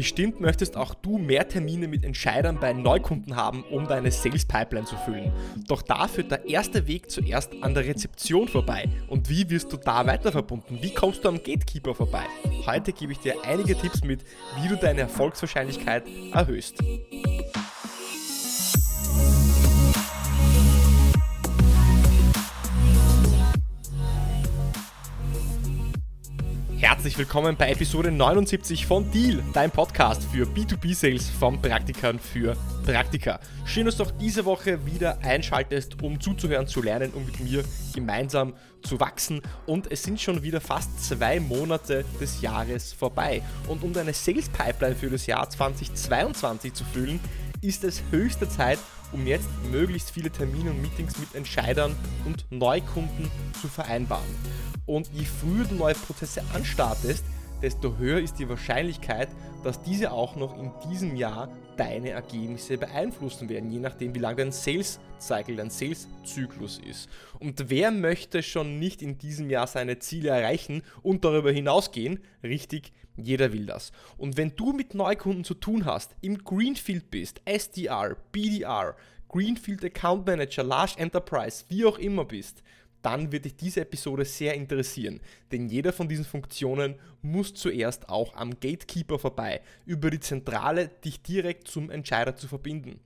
Bestimmt möchtest auch du mehr Termine mit Entscheidern bei Neukunden haben, um deine Sales Pipeline zu füllen. Doch da führt der erste Weg zuerst an der Rezeption vorbei. Und wie wirst du da weiter verbunden? Wie kommst du am Gatekeeper vorbei? Heute gebe ich dir einige Tipps mit, wie du deine Erfolgswahrscheinlichkeit erhöhst. Herzlich willkommen bei Episode 79 von Deal, dein Podcast für B2B-Sales von Praktikern für Praktika. Schön, dass du auch diese Woche wieder einschaltest, um zuzuhören, zu lernen und mit mir gemeinsam zu wachsen. Und es sind schon wieder fast zwei Monate des Jahres vorbei. Und um deine Sales-Pipeline für das Jahr 2022 zu füllen, ist es höchste Zeit, um jetzt möglichst viele Termine und Meetings mit Entscheidern und Neukunden zu vereinbaren. Und je früher du neue Prozesse anstartest, desto höher ist die Wahrscheinlichkeit, dass diese auch noch in diesem Jahr deine Ergebnisse beeinflussen werden, je nachdem, wie lang dein Sales-Cycle, dein Sales-Zyklus ist. Und wer möchte schon nicht in diesem Jahr seine Ziele erreichen und darüber hinausgehen? Richtig, jeder will das. Und wenn du mit Neukunden zu tun hast, im Greenfield bist, SDR, BDR, Greenfield Account Manager, Large Enterprise, wie auch immer bist, dann wird dich diese Episode sehr interessieren, denn jeder von diesen Funktionen muss zuerst auch am Gatekeeper vorbei, über die Zentrale dich direkt zum Entscheider zu verbinden.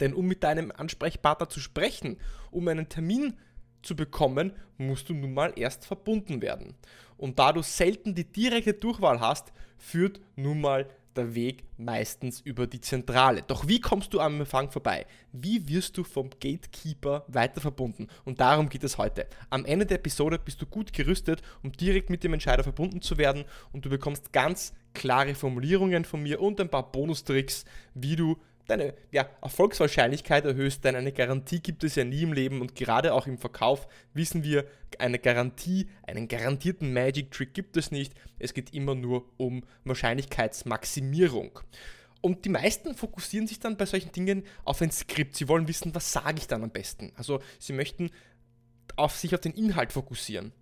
Denn um mit deinem Ansprechpartner zu sprechen, um einen Termin zu bekommen, musst du nun mal erst verbunden werden. Und da du selten die direkte Durchwahl hast, führt nun mal der Weg meistens über die Zentrale. Doch wie kommst du am Empfang vorbei? Wie wirst du vom Gatekeeper weiter verbunden? Und darum geht es heute. Am Ende der Episode bist du gut gerüstet, um direkt mit dem Entscheider verbunden zu werden und du bekommst ganz klare Formulierungen von mir und ein paar Bonustricks, wie du deine ja, Erfolgswahrscheinlichkeit erhöhst, denn eine Garantie gibt es ja nie im Leben und gerade auch im Verkauf wissen wir, eine Garantie, einen garantierten Magic Trick gibt es nicht. Es geht immer nur um Wahrscheinlichkeitsmaximierung. Und die meisten fokussieren sich dann bei solchen Dingen auf ein Skript. Sie wollen wissen, was sage ich dann am besten. Also sie möchten auf sich auf den Inhalt fokussieren.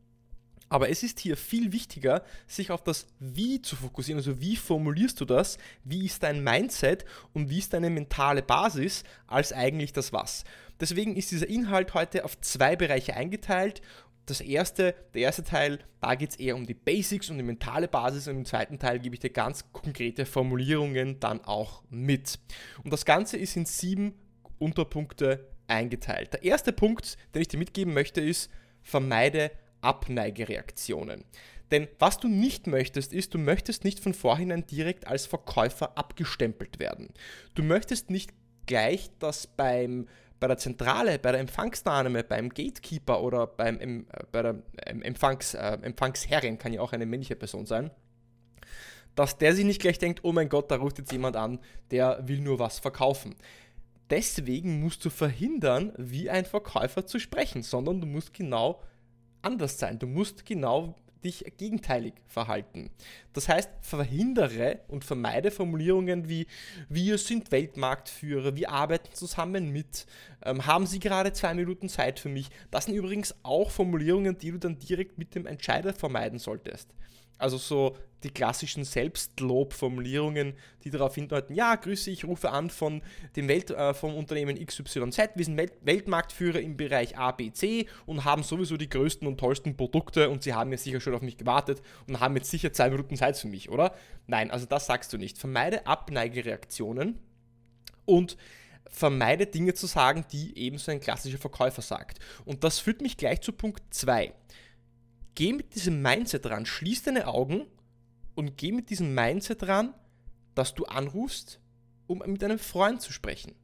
Aber es ist hier viel wichtiger, sich auf das Wie zu fokussieren. Also wie formulierst du das? Wie ist dein Mindset und wie ist deine mentale Basis als eigentlich das Was? Deswegen ist dieser Inhalt heute auf zwei Bereiche eingeteilt. Das erste, der erste Teil, da geht es eher um die Basics und die mentale Basis und im zweiten Teil gebe ich dir ganz konkrete Formulierungen dann auch mit. Und das Ganze ist in sieben Unterpunkte eingeteilt. Der erste Punkt, den ich dir mitgeben möchte, ist, vermeide Abneigereaktionen. Denn was du nicht möchtest, ist, du möchtest nicht von vorhinein direkt als Verkäufer abgestempelt werden. Du möchtest nicht gleich, dass beim, bei der Zentrale, bei der Empfangsnahme, beim Gatekeeper oder beim, äh, bei der Empfangs, äh, Empfangsherrin, kann ja auch eine männliche Person sein, dass der sich nicht gleich denkt, oh mein Gott, da ruft jetzt jemand an, der will nur was verkaufen. Deswegen musst du verhindern, wie ein Verkäufer zu sprechen, sondern du musst genau anders sein. Du musst genau dich gegenteilig verhalten. Das heißt, verhindere und vermeide Formulierungen wie wir sind Weltmarktführer, wir arbeiten zusammen mit, ähm, haben Sie gerade zwei Minuten Zeit für mich. Das sind übrigens auch Formulierungen, die du dann direkt mit dem Entscheider vermeiden solltest. Also so die klassischen Selbstlobformulierungen, die darauf hindeuten, ja, grüße, ich rufe an von dem Welt, äh, vom Unternehmen XYZ, wir sind Welt Weltmarktführer im Bereich ABC und haben sowieso die größten und tollsten Produkte und sie haben jetzt sicher schon auf mich gewartet und haben jetzt sicher zwei Minuten Zeit für mich, oder? Nein, also das sagst du nicht. Vermeide Abneigereaktionen und vermeide Dinge zu sagen, die eben so ein klassischer Verkäufer sagt. Und das führt mich gleich zu Punkt 2 geh mit diesem Mindset ran, schließ deine Augen und geh mit diesem Mindset ran, dass du anrufst, um mit einem Freund zu sprechen.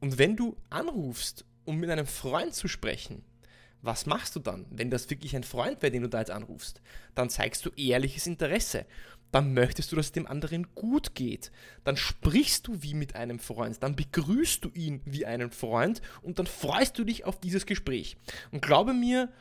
Und wenn du anrufst, um mit einem Freund zu sprechen, was machst du dann, wenn das wirklich ein Freund wäre, den du da jetzt anrufst? Dann zeigst du ehrliches Interesse. Dann möchtest du, dass es dem anderen gut geht. Dann sprichst du wie mit einem Freund. Dann begrüßt du ihn wie einen Freund und dann freust du dich auf dieses Gespräch. Und glaube mir,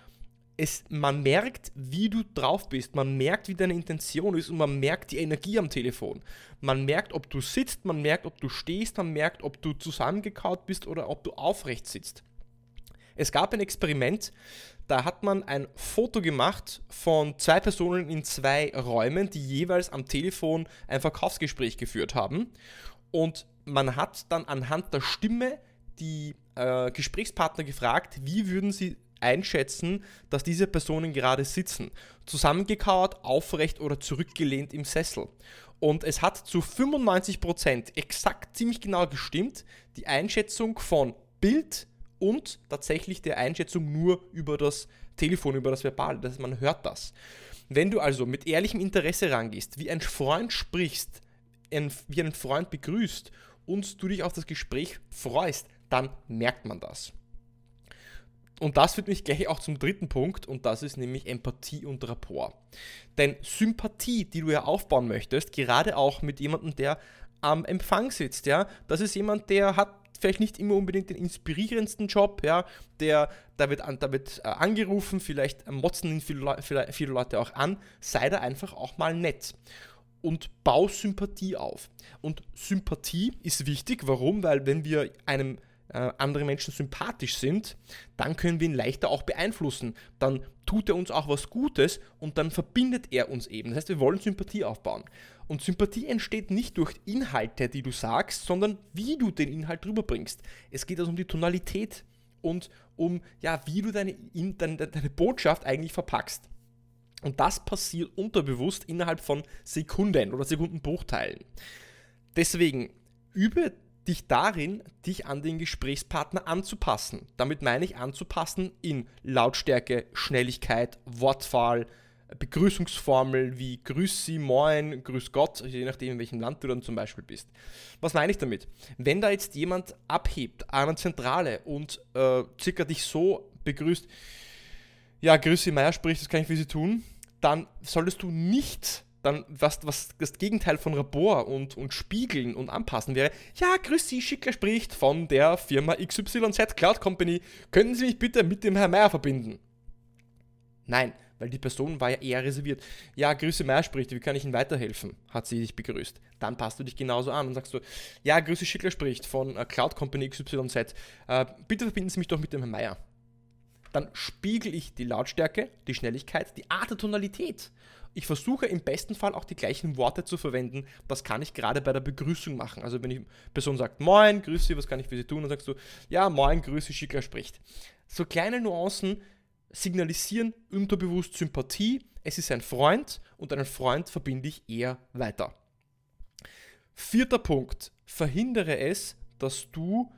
es, man merkt, wie du drauf bist, man merkt, wie deine Intention ist und man merkt die Energie am Telefon. Man merkt, ob du sitzt, man merkt, ob du stehst, man merkt, ob du zusammengekaut bist oder ob du aufrecht sitzt. Es gab ein Experiment, da hat man ein Foto gemacht von zwei Personen in zwei Räumen, die jeweils am Telefon ein Verkaufsgespräch geführt haben. Und man hat dann anhand der Stimme die äh, Gesprächspartner gefragt, wie würden sie einschätzen, dass diese Personen gerade sitzen. Zusammengekauert, aufrecht oder zurückgelehnt im Sessel. Und es hat zu 95% exakt ziemlich genau gestimmt, die Einschätzung von Bild und tatsächlich der Einschätzung nur über das Telefon, über das Verbal. Das man hört das. Wenn du also mit ehrlichem Interesse rangehst, wie ein Freund sprichst, wie einen Freund begrüßt und du dich auf das Gespräch freust, dann merkt man das. Und das führt mich gleich auch zum dritten Punkt und das ist nämlich Empathie und Rapport. Denn Sympathie, die du ja aufbauen möchtest, gerade auch mit jemandem, der am Empfang sitzt, ja, das ist jemand, der hat vielleicht nicht immer unbedingt den inspirierendsten Job, ja, der, da wird, da wird äh, angerufen, vielleicht motzen ihn viele, viele, viele Leute auch an, sei da einfach auch mal nett und bau Sympathie auf. Und Sympathie ist wichtig, warum? Weil wenn wir einem äh, andere Menschen sympathisch sind, dann können wir ihn leichter auch beeinflussen. Dann tut er uns auch was Gutes und dann verbindet er uns eben. Das heißt, wir wollen Sympathie aufbauen. Und Sympathie entsteht nicht durch Inhalte, die du sagst, sondern wie du den Inhalt rüberbringst. Es geht also um die Tonalität und um, ja, wie du deine, deine, deine Botschaft eigentlich verpackst. Und das passiert unterbewusst innerhalb von Sekunden oder Sekundenbruchteilen. Deswegen übe dich darin, dich an den Gesprächspartner anzupassen. Damit meine ich anzupassen in Lautstärke, Schnelligkeit, Wortwahl, Begrüßungsformel wie Grüß Sie, Moin, Grüß Gott, je nachdem, in welchem Land du dann zum Beispiel bist. Was meine ich damit? Wenn da jetzt jemand abhebt an einer Zentrale und äh, circa dich so begrüßt, ja, Grüß Sie, Meier spricht, das kann ich für Sie tun, dann solltest du nicht dann was, was das Gegenteil von Rapport und, und Spiegeln und Anpassen wäre, ja, grüß Sie, Schicker spricht von der Firma XYZ Cloud Company. Können Sie mich bitte mit dem Herrn Meier verbinden? Nein, weil die Person war ja eher reserviert. Ja, Grüße Meier spricht, wie kann ich Ihnen weiterhelfen? Hat sie dich begrüßt. Dann passt du dich genauso an und sagst du, ja, Grüße Schickler spricht von äh, Cloud Company XYZ. Äh, bitte verbinden Sie mich doch mit dem Herrn Meier. Dann spiegel ich die Lautstärke, die Schnelligkeit, die Art der Tonalität ich versuche im besten Fall auch die gleichen Worte zu verwenden. Das kann ich gerade bei der Begrüßung machen. Also wenn die Person sagt, Moin, grüß Sie, was kann ich für Sie tun? Dann sagst du, ja, Moin, grüß Sie, Schickler spricht. So kleine Nuancen signalisieren unterbewusst Sympathie. Es ist ein Freund und einen Freund verbinde ich eher weiter. Vierter Punkt. Verhindere es, dass du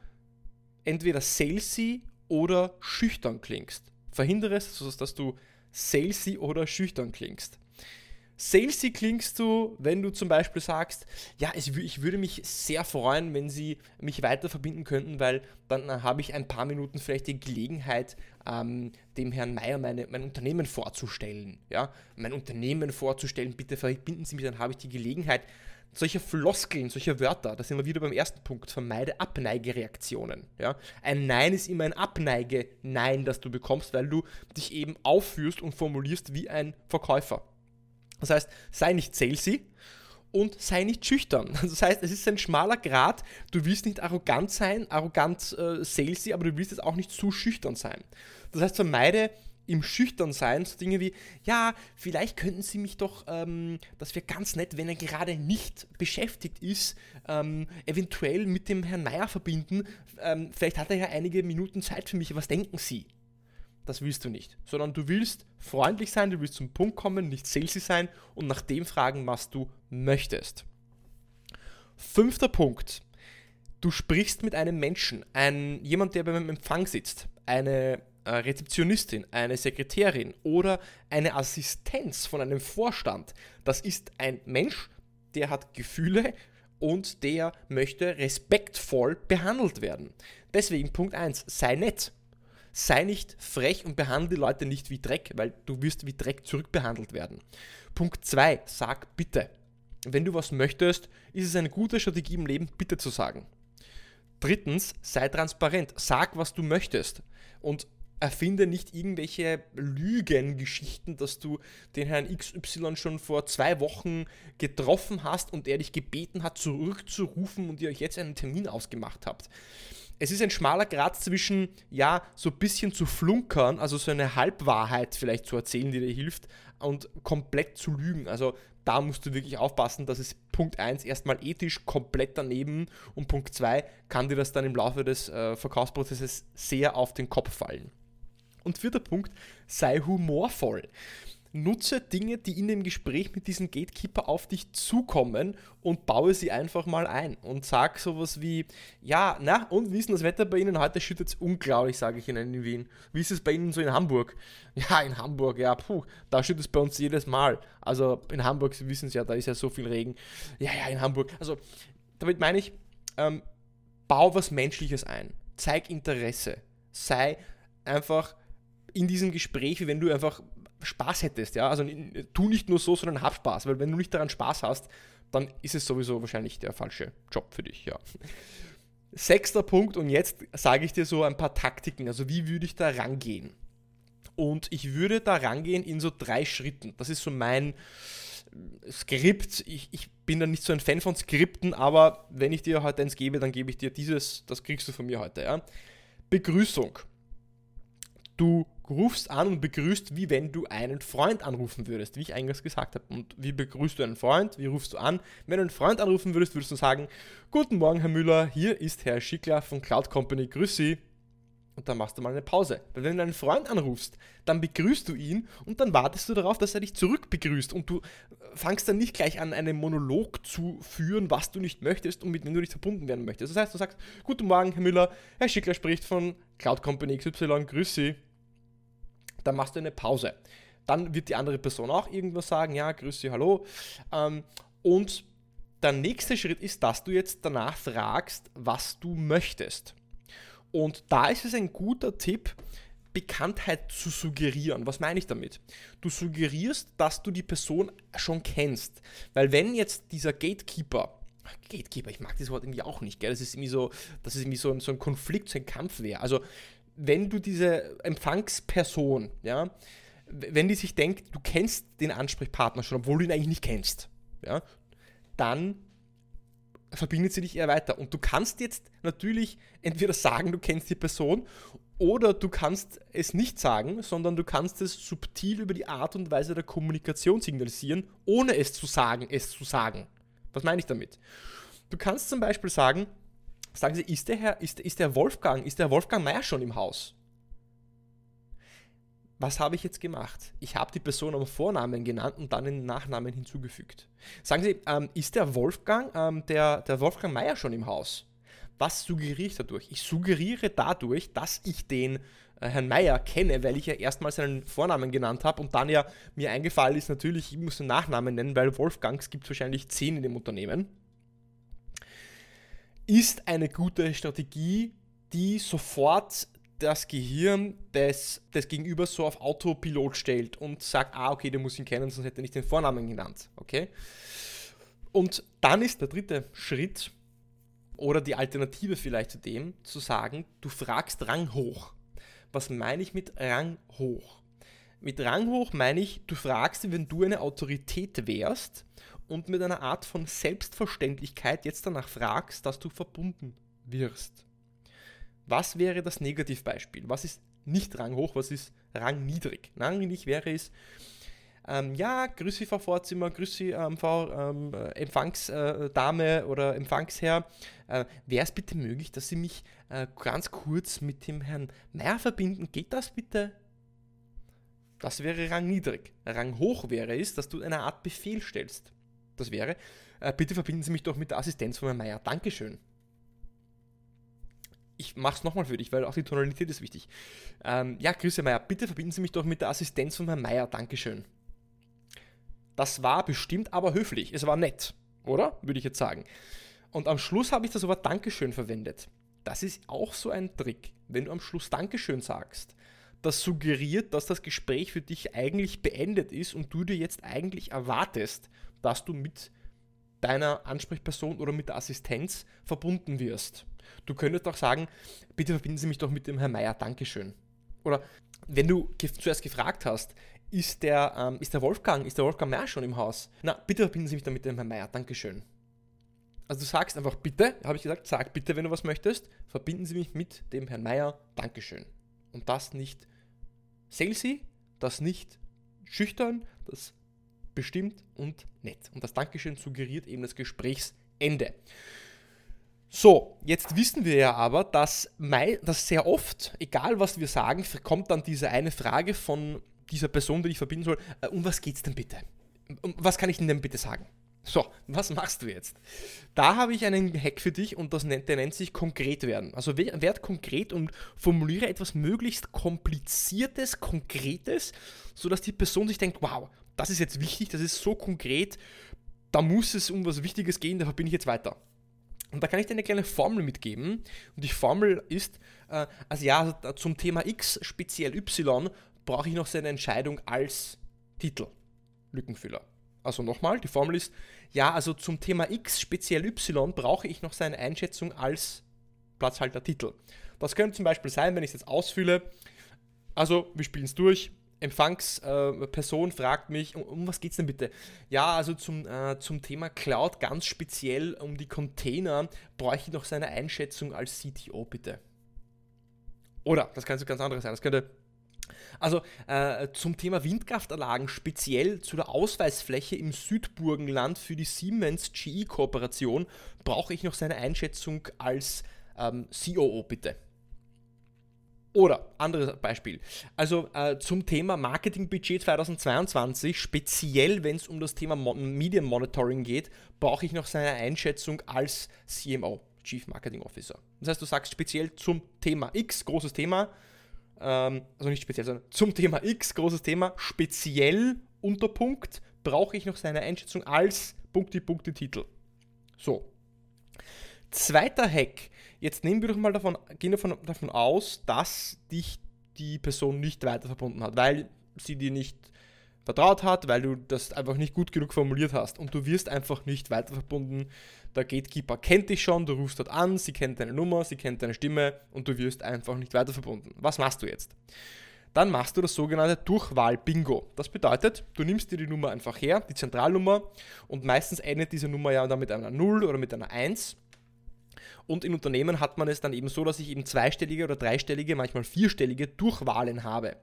entweder salesy oder schüchtern klingst. Verhindere es, dass du salesy oder schüchtern klingst. Salesy klingst du, wenn du zum Beispiel sagst, ja, ich würde mich sehr freuen, wenn Sie mich weiter verbinden könnten, weil dann äh, habe ich ein paar Minuten vielleicht die Gelegenheit, ähm, dem Herrn Meier meine, mein Unternehmen vorzustellen. Ja? Mein Unternehmen vorzustellen, bitte verbinden Sie mich, dann habe ich die Gelegenheit. Solche Floskeln, solche Wörter, da sind wir wieder beim ersten Punkt, vermeide Abneigereaktionen. Ja? Ein Nein ist immer ein Abneige-Nein, das du bekommst, weil du dich eben aufführst und formulierst wie ein Verkäufer. Das heißt, sei nicht salesy und sei nicht schüchtern. Das heißt, es ist ein schmaler Grad. Du willst nicht arrogant sein, arrogant äh, salesy, aber du willst jetzt auch nicht zu schüchtern sein. Das heißt, vermeide im Schüchternsein so Dinge wie, ja, vielleicht könnten Sie mich doch, ähm, das wäre ganz nett, wenn er gerade nicht beschäftigt ist, ähm, eventuell mit dem Herrn Meier verbinden. Ähm, vielleicht hat er ja einige Minuten Zeit für mich. Was denken Sie? Das willst du nicht. Sondern du willst freundlich sein, du willst zum Punkt kommen, nicht salesy sein und nach dem fragen, was du möchtest. Fünfter Punkt. Du sprichst mit einem Menschen, ein, jemand, der beim Empfang sitzt, eine äh, Rezeptionistin, eine Sekretärin oder eine Assistenz von einem Vorstand. Das ist ein Mensch, der hat Gefühle und der möchte respektvoll behandelt werden. Deswegen Punkt 1, sei nett sei nicht frech und behandle die Leute nicht wie Dreck, weil du wirst wie Dreck zurückbehandelt werden. Punkt 2, sag bitte. Wenn du was möchtest, ist es eine gute Strategie im Leben, bitte zu sagen. Drittens, sei transparent. Sag, was du möchtest. Und erfinde nicht irgendwelche Lügengeschichten, dass du den Herrn XY schon vor zwei Wochen getroffen hast und er dich gebeten hat, zurückzurufen und ihr euch jetzt einen Termin ausgemacht habt es ist ein schmaler Grad zwischen, ja, so ein bisschen zu flunkern, also so eine Halbwahrheit vielleicht zu erzählen, die dir hilft, und komplett zu lügen. Also da musst du wirklich aufpassen, dass es Punkt 1 erstmal ethisch komplett daneben und Punkt 2 kann dir das dann im Laufe des äh, Verkaufsprozesses sehr auf den Kopf fallen. Und vierter Punkt, sei humorvoll. Nutze Dinge, die in dem Gespräch mit diesem Gatekeeper auf dich zukommen und baue sie einfach mal ein und sag sowas wie, ja, na, und wie ist denn das Wetter bei Ihnen? Heute schüttet es unglaublich, sage ich Ihnen in Wien. Wie ist es bei Ihnen so in Hamburg? Ja, in Hamburg, ja, puh, da schüttet es bei uns jedes Mal. Also in Hamburg, Sie wissen es ja, da ist ja so viel Regen. Ja, ja, in Hamburg. Also damit meine ich, ähm, bau was Menschliches ein. Zeig Interesse. Sei einfach in diesem Gespräch, wie wenn du einfach Spaß hättest, ja. Also tu nicht nur so, sondern hab Spaß, weil wenn du nicht daran Spaß hast, dann ist es sowieso wahrscheinlich der falsche Job für dich, ja. Sechster Punkt, und jetzt sage ich dir so ein paar Taktiken, also wie würde ich da rangehen? Und ich würde da rangehen in so drei Schritten. Das ist so mein Skript. Ich, ich bin da nicht so ein Fan von Skripten, aber wenn ich dir heute eins gebe, dann gebe ich dir dieses, das kriegst du von mir heute, ja. Begrüßung. Du rufst an und begrüßt, wie wenn du einen Freund anrufen würdest, wie ich eingangs gesagt habe. Und wie begrüßt du einen Freund? Wie rufst du an? Wenn du einen Freund anrufen würdest, würdest du sagen, Guten Morgen, Herr Müller, hier ist Herr Schickler von Cloud Company, grüß Sie. Und dann machst du mal eine Pause. Weil wenn du einen Freund anrufst, dann begrüßt du ihn und dann wartest du darauf, dass er dich zurück begrüßt. Und du fangst dann nicht gleich an, einen Monolog zu führen, was du nicht möchtest und mit dem du nicht verbunden werden möchtest. Das heißt, du sagst, Guten Morgen, Herr Müller, Herr Schickler spricht von Cloud Company XY, grüß Sie dann machst du eine Pause. Dann wird die andere Person auch irgendwas sagen, ja, grüß Sie, hallo. Ähm, und der nächste Schritt ist, dass du jetzt danach fragst, was du möchtest. Und da ist es ein guter Tipp, Bekanntheit zu suggerieren. Was meine ich damit? Du suggerierst, dass du die Person schon kennst. Weil wenn jetzt dieser Gatekeeper, Gatekeeper, ich mag dieses Wort irgendwie auch nicht, gell? Das ist irgendwie so, das ist irgendwie so ein, so ein Konflikt, so ein Kampf wäre. Also wenn du diese Empfangsperson, ja, wenn die sich denkt, du kennst den Ansprechpartner schon, obwohl du ihn eigentlich nicht kennst, ja, dann verbindet sie dich eher weiter. Und du kannst jetzt natürlich entweder sagen, du kennst die Person, oder du kannst es nicht sagen, sondern du kannst es subtil über die Art und Weise der Kommunikation signalisieren, ohne es zu sagen, es zu sagen. Was meine ich damit? Du kannst zum Beispiel sagen, Sagen Sie, ist der Herr, ist, ist der Wolfgang, ist der Wolfgang Meier schon im Haus? Was habe ich jetzt gemacht? Ich habe die Person am Vornamen genannt und dann den Nachnamen hinzugefügt. Sagen Sie, ähm, ist der Wolfgang, ähm, der, der Wolfgang Meier schon im Haus? Was suggeriere ich dadurch? Ich suggeriere dadurch, dass ich den äh, Herrn Meier kenne, weil ich ja erstmal seinen Vornamen genannt habe und dann ja mir eingefallen ist, natürlich, ich muss den Nachnamen nennen, weil Wolfgangs gibt es wahrscheinlich zehn in dem Unternehmen ist eine gute Strategie, die sofort das Gehirn des, des Gegenübers so auf Autopilot stellt und sagt, ah, okay, der muss ihn kennen, sonst hätte er nicht den Vornamen genannt. Okay? Und dann ist der dritte Schritt oder die Alternative vielleicht zu dem, zu sagen, du fragst Rang hoch. Was meine ich mit Rang hoch? Mit Rang hoch meine ich, du fragst, wenn du eine Autorität wärst und mit einer Art von Selbstverständlichkeit jetzt danach fragst, dass du verbunden wirst. Was wäre das Negativbeispiel? Was ist nicht ranghoch, was ist rangniedrig? Rangniedrig wäre es, ähm, ja, grüß Sie, Frau Vorzimmer, grüß Sie, ähm, Frau ähm, Empfangsdame oder Empfangsherr. Äh, Wäre es bitte möglich, dass Sie mich äh, ganz kurz mit dem Herrn Meier verbinden? Geht das bitte? Das wäre rangniedrig. Ranghoch wäre es, dass du eine Art Befehl stellst das wäre, äh, bitte verbinden Sie mich doch mit der Assistenz von Herrn Meier. Dankeschön. Ich mache es nochmal für dich, weil auch die Tonalität ist wichtig. Ähm, ja, Grüße Meier, bitte verbinden Sie mich doch mit der Assistenz von Herrn Meier. Dankeschön. Das war bestimmt aber höflich. Es war nett, oder? Würde ich jetzt sagen. Und am Schluss habe ich das Wort Dankeschön verwendet. Das ist auch so ein Trick. Wenn du am Schluss Dankeschön sagst, das suggeriert, dass das Gespräch für dich eigentlich beendet ist und du dir jetzt eigentlich erwartest, dass du mit deiner Ansprechperson oder mit der Assistenz verbunden wirst. Du könntest auch sagen, bitte verbinden Sie mich doch mit dem Herrn Meier, Dankeschön. Oder wenn du zuerst gefragt hast, ist der, ähm, ist der Wolfgang, ist der Wolfgang Meier schon im Haus? Na, bitte verbinden Sie mich dann mit dem Herrn Meier, Dankeschön. Also du sagst einfach bitte, habe ich gesagt, sag bitte, wenn du was möchtest, verbinden Sie mich mit dem Herrn Meier, Dankeschön. Und das nicht salesy, das nicht schüchtern, das bestimmt und nett. Und das Dankeschön suggeriert eben das Gesprächsende. So, jetzt wissen wir ja aber, dass, dass sehr oft, egal was wir sagen, kommt dann diese eine Frage von dieser Person, die ich verbinden soll, äh, um was geht's denn bitte? Um, was kann ich denn, denn bitte sagen? So, was machst du jetzt? Da habe ich einen Hack für dich und das nennt, der nennt sich konkret werden. Also werd konkret und formuliere etwas möglichst kompliziertes, konkretes, sodass die Person sich denkt, wow, das ist jetzt wichtig, das ist so konkret, da muss es um was Wichtiges gehen, da bin ich jetzt weiter. Und da kann ich dir eine kleine Formel mitgeben. Und die Formel ist, äh, also ja, also zum Thema X, speziell Y, brauche ich noch seine Entscheidung als Titel. Lückenfüller. Also nochmal, die Formel ist, ja, also zum Thema X, speziell Y, brauche ich noch seine Einschätzung als Platzhalter Titel. Das könnte zum Beispiel sein, wenn ich es jetzt ausfülle. Also, wir spielen es durch. Empfangsperson fragt mich, um, um was geht es denn bitte? Ja, also zum, äh, zum Thema Cloud ganz speziell um die Container bräuchte ich noch seine Einschätzung als CTO bitte. Oder, das kann so ganz anderes sein. Das könnte also äh, zum Thema Windkraftanlagen, speziell zu der Ausweisfläche im Südburgenland für die Siemens GE-Kooperation, brauche ich noch seine Einschätzung als ähm, COO bitte. Oder, anderes Beispiel. Also äh, zum Thema Marketingbudget 2022, speziell wenn es um das Thema Mon Media Monitoring geht, brauche ich noch seine Einschätzung als CMO, Chief Marketing Officer. Das heißt, du sagst speziell zum Thema X, großes Thema, ähm, also nicht speziell, sondern zum Thema X, großes Thema, speziell Unterpunkt, brauche ich noch seine Einschätzung als Punkte, Punkte, Titel. So. Zweiter Hack Jetzt nehmen wir doch mal davon, gehen davon, davon aus, dass dich die Person nicht weiter verbunden hat, weil sie dir nicht vertraut hat, weil du das einfach nicht gut genug formuliert hast und du wirst einfach nicht weiter verbunden. Der Gatekeeper kennt dich schon, du rufst dort an, sie kennt deine Nummer, sie kennt deine Stimme und du wirst einfach nicht weiter verbunden. Was machst du jetzt? Dann machst du das sogenannte Durchwahl-Bingo. Das bedeutet, du nimmst dir die Nummer einfach her, die Zentralnummer, und meistens endet diese Nummer ja dann mit einer 0 oder mit einer 1 und in Unternehmen hat man es dann eben so, dass ich eben zweistellige oder dreistellige, manchmal vierstellige Durchwahlen habe.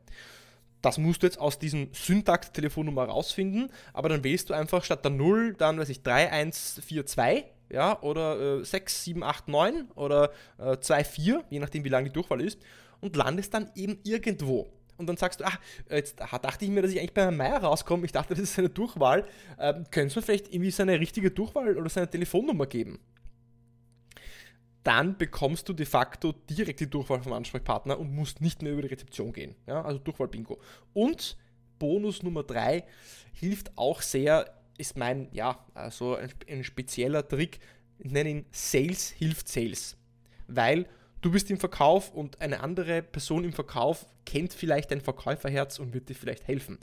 Das musst du jetzt aus diesem Syntax-Telefonnummer rausfinden, aber dann wählst du einfach statt der 0 dann, weiß ich, 3142, ja, oder äh, 6789 oder äh, 24, je nachdem wie lang die Durchwahl ist, und landest dann eben irgendwo. Und dann sagst du, ach, jetzt dachte ich mir, dass ich eigentlich bei Herrn Meier rauskomme. Ich dachte, das ist seine Durchwahl. Ähm, können Sie mir vielleicht irgendwie seine richtige Durchwahl oder seine Telefonnummer geben? Dann bekommst du de facto direkt die Durchwahl vom Ansprechpartner und musst nicht mehr über die Rezeption gehen. Ja, also Durchwahl-Bingo. Und Bonus Nummer 3 hilft auch sehr, ist mein, ja, also ein, ein spezieller Trick, ich nenne ihn Sales hilft Sales. Weil du bist im Verkauf und eine andere Person im Verkauf kennt vielleicht dein Verkäuferherz und wird dir vielleicht helfen.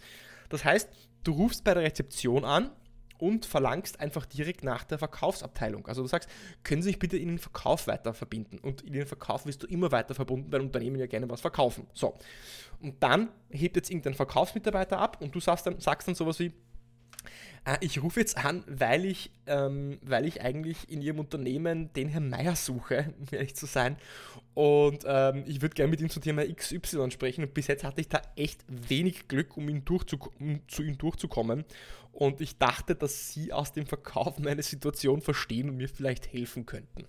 Das heißt, du rufst bei der Rezeption an und verlangst einfach direkt nach der Verkaufsabteilung. Also du sagst, können Sie sich bitte in den Verkauf weiter verbinden? Und in den Verkauf wirst du immer weiter verbunden, weil Unternehmen ja gerne was verkaufen. So. Und dann hebt jetzt irgendein Verkaufsmitarbeiter ab und du sagst dann, sagst dann sowas wie, ich rufe jetzt an, weil ich, ähm, weil ich eigentlich in Ihrem Unternehmen den Herrn Meier suche, um ehrlich zu sein. Und ähm, ich würde gerne mit ihm zum Thema XY sprechen. Und bis jetzt hatte ich da echt wenig Glück, um, ihn um zu ihm durchzukommen. Und ich dachte, dass Sie aus dem Verkauf meine Situation verstehen und mir vielleicht helfen könnten.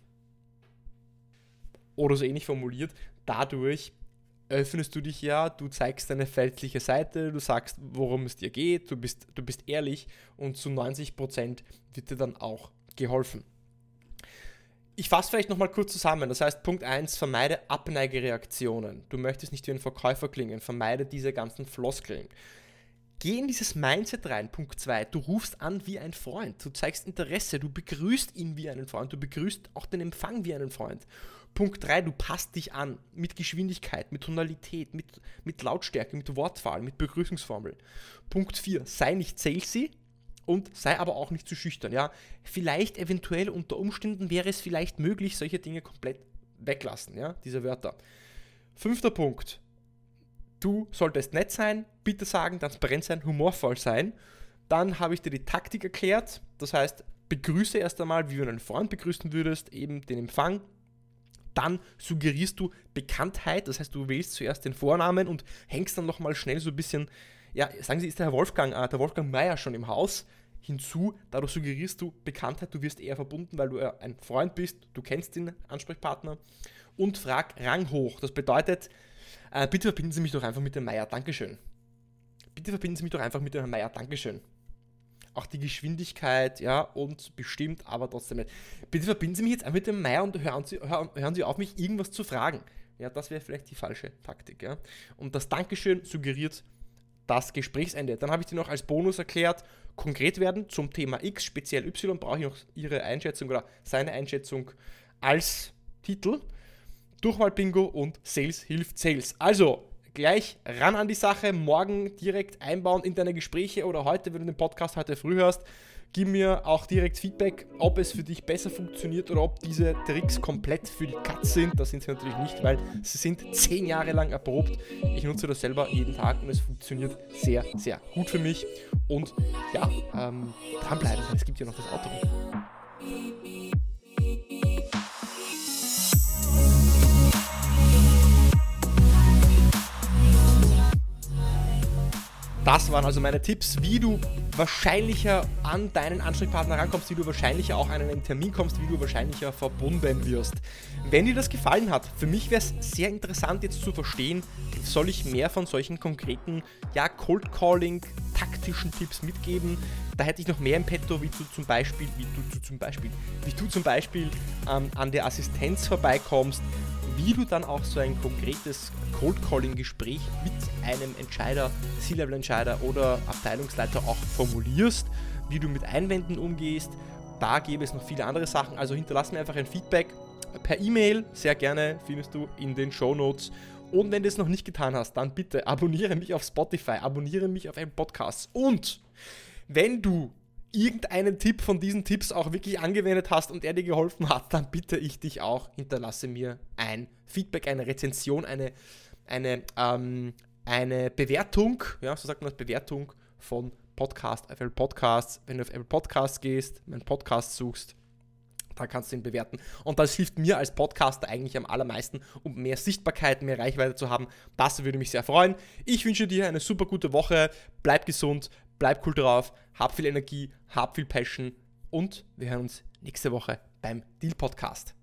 Oder so ähnlich formuliert, dadurch öffnest du dich ja, du zeigst deine feldliche Seite, du sagst, worum es dir geht, du bist, du bist ehrlich und zu 90% wird dir dann auch geholfen. Ich fasse vielleicht nochmal kurz zusammen. Das heißt, Punkt 1, vermeide Abneigereaktionen. Du möchtest nicht wie ein Verkäufer klingen, vermeide diese ganzen Floskeln. Geh in dieses Mindset rein. Punkt 2. Du rufst an wie ein Freund. Du zeigst Interesse. Du begrüßt ihn wie einen Freund. Du begrüßt auch den Empfang wie einen Freund. Punkt 3, du passt dich an mit Geschwindigkeit, mit Tonalität, mit, mit Lautstärke, mit Wortwahl, mit Begrüßungsformel. Punkt 4, sei nicht salesy und sei aber auch nicht zu schüchtern. Ja? Vielleicht eventuell unter Umständen wäre es vielleicht möglich, solche Dinge komplett weglassen, ja? diese Wörter. Fünfter Punkt, du solltest nett sein, bitte sagen, transparent sein, humorvoll sein. Dann habe ich dir die Taktik erklärt, das heißt, begrüße erst einmal, wie du einen Freund begrüßen würdest, eben den Empfang. Dann suggerierst du Bekanntheit, das heißt, du wählst zuerst den Vornamen und hängst dann nochmal schnell so ein bisschen, ja, sagen Sie, ist der Herr Wolfgang, äh, der Wolfgang Meier schon im Haus? Hinzu, dadurch suggerierst du Bekanntheit, du wirst eher verbunden, weil du ein Freund bist, du kennst den Ansprechpartner und frag Rang hoch. Das bedeutet, äh, bitte verbinden Sie mich doch einfach mit dem Meier, Dankeschön. Bitte verbinden Sie mich doch einfach mit dem Herrn Meier, Dankeschön auch die Geschwindigkeit, ja, und bestimmt, aber trotzdem nicht. Bitte verbinden Sie mich jetzt mit dem Meier und hören Sie, hören, hören Sie auf, mich irgendwas zu fragen. Ja, das wäre vielleicht die falsche Taktik, ja. Und das Dankeschön suggeriert das Gesprächsende. Dann habe ich dir noch als Bonus erklärt, konkret werden zum Thema X, speziell Y, brauche ich noch Ihre Einschätzung oder seine Einschätzung als Titel. Durchwahl-Bingo und Sales hilft Sales. Also, gleich ran an die Sache, morgen direkt einbauen in deine Gespräche oder heute, wenn du den Podcast heute früh hörst, gib mir auch direkt Feedback, ob es für dich besser funktioniert oder ob diese Tricks komplett für die Katz sind. Das sind sie natürlich nicht, weil sie sind zehn Jahre lang erprobt. Ich nutze das selber jeden Tag und es funktioniert sehr, sehr gut für mich. Und ja, ähm, dranbleiben, es gibt ja noch das Auto. Das waren also meine Tipps, wie du wahrscheinlicher an deinen Ansprechpartner rankommst, wie du wahrscheinlicher auch an einen Termin kommst, wie du wahrscheinlicher verbunden wirst. Wenn dir das gefallen hat, für mich wäre es sehr interessant jetzt zu verstehen, soll ich mehr von solchen konkreten, ja, Cold Calling, taktischen Tipps mitgeben. Da hätte ich noch mehr im Petto, wie du zum Beispiel, wie du zum Beispiel, wie du zum Beispiel ähm, an der Assistenz vorbeikommst, wie du dann auch so ein konkretes Cold Calling Gespräch mit einem Entscheider, C-Level-Entscheider oder Abteilungsleiter auch formulierst, wie du mit Einwänden umgehst. Da gäbe es noch viele andere Sachen. Also hinterlass mir einfach ein Feedback per E-Mail. Sehr gerne findest du in den Show Notes. Und wenn du es noch nicht getan hast, dann bitte abonniere mich auf Spotify, abonniere mich auf Apple Podcasts. Und wenn du irgendeinen Tipp von diesen Tipps auch wirklich angewendet hast und er dir geholfen hat, dann bitte ich dich auch, hinterlasse mir ein Feedback, eine Rezension, eine, eine, ähm, eine Bewertung, ja, so sagt man das, Bewertung von Podcast, Apple Podcasts. Wenn du auf Apple Podcasts gehst, meinen Podcast suchst, da kannst du ihn bewerten. Und das hilft mir als Podcaster eigentlich am allermeisten, um mehr Sichtbarkeit, mehr Reichweite zu haben. Das würde mich sehr freuen. Ich wünsche dir eine super gute Woche. Bleib gesund, bleib cool drauf, hab viel Energie, hab viel Passion und wir hören uns nächste Woche beim Deal Podcast.